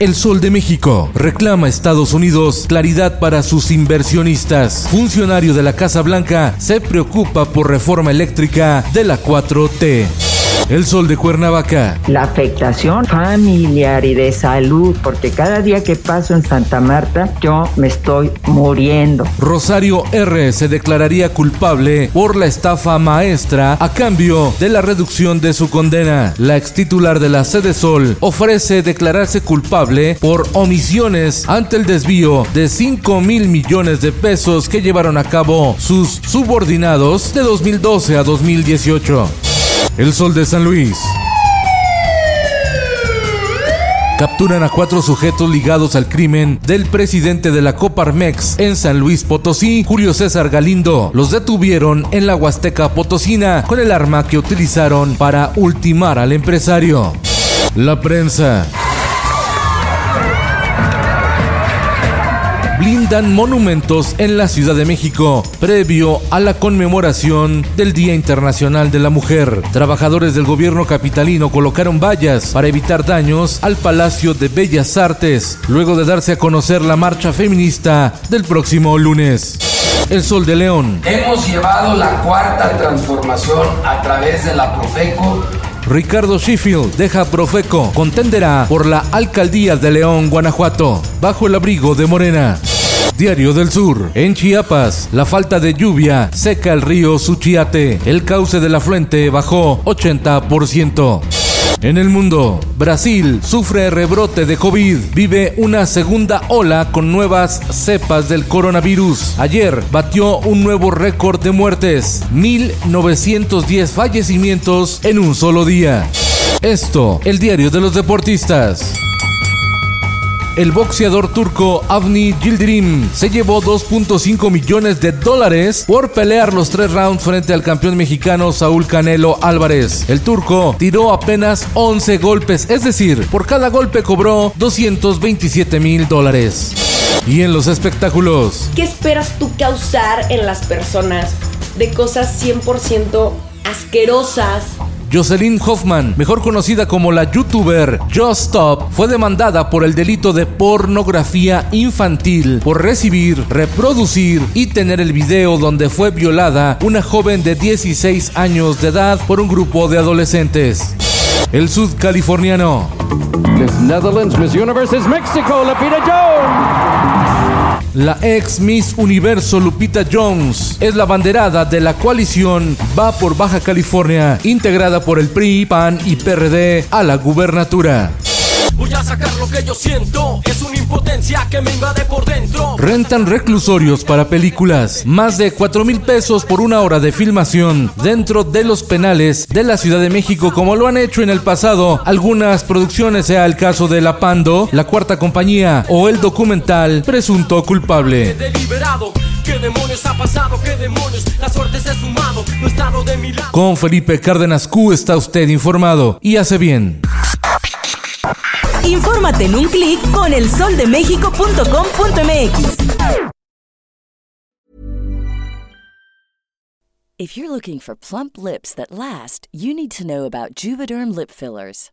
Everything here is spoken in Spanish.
El Sol de México reclama a Estados Unidos claridad para sus inversionistas. Funcionario de la Casa Blanca se preocupa por reforma eléctrica de la 4T. El sol de Cuernavaca. La afectación familiar y de salud, porque cada día que paso en Santa Marta yo me estoy muriendo. Rosario R. se declararía culpable por la estafa maestra a cambio de la reducción de su condena. La ex titular de la sede Sol ofrece declararse culpable por omisiones ante el desvío de 5 mil millones de pesos que llevaron a cabo sus subordinados de 2012 a 2018. El Sol de San Luis. Capturan a cuatro sujetos ligados al crimen del presidente de la Coparmex en San Luis Potosí, Julio César Galindo. Los detuvieron en la Huasteca Potosina con el arma que utilizaron para ultimar al empresario. La prensa. Blindan monumentos en la Ciudad de México previo a la conmemoración del Día Internacional de la Mujer. Trabajadores del gobierno capitalino colocaron vallas para evitar daños al Palacio de Bellas Artes, luego de darse a conocer la marcha feminista del próximo lunes. El Sol de León. Hemos llevado la cuarta transformación a través de la Profeco Ricardo Sheffield deja Profeco, contenderá por la alcaldía de León, Guanajuato, bajo el abrigo de Morena. Diario del Sur. En Chiapas, la falta de lluvia seca el río Suchiate. El cauce de la fuente bajó 80%. En el mundo, Brasil sufre rebrote de COVID, vive una segunda ola con nuevas cepas del coronavirus. Ayer batió un nuevo récord de muertes, 1910 fallecimientos en un solo día. Esto, el diario de los deportistas. El boxeador turco Avni Yildirim se llevó 2.5 millones de dólares por pelear los tres rounds frente al campeón mexicano Saúl Canelo Álvarez. El turco tiró apenas 11 golpes, es decir, por cada golpe cobró 227 mil dólares. Y en los espectáculos. ¿Qué esperas tú causar en las personas de cosas 100% asquerosas? Jocelyn Hoffman, mejor conocida como la youtuber Just Stop, fue demandada por el delito de pornografía infantil por recibir, reproducir y tener el video donde fue violada una joven de 16 años de edad por un grupo de adolescentes. El sudcaliforniano. Netherlands Miss Universe is Mexico, Lupita Jones. La ex Miss Universo Lupita Jones es la banderada de la coalición Va por Baja California, integrada por el PRI, PAN y PRD a la gubernatura. Voy a sacar lo que yo siento, es una impotencia que me invade por dentro. Rentan reclusorios para películas, más de 4 mil pesos por una hora de filmación dentro de los penales de la Ciudad de México, como lo han hecho en el pasado algunas producciones, sea el caso de La Pando, La Cuarta Compañía o el documental Presunto Culpable. ¿Qué demonios ha pasado? ¿Qué demonios? La suerte se ha sumado, no he estado de mi lado. Con Felipe Cárdenas Q está usted informado y hace bien. Infórmate en un clic con elsoldemexico.com.mx. If you're looking for plump lips that last, you need to know about Juvederm lip fillers.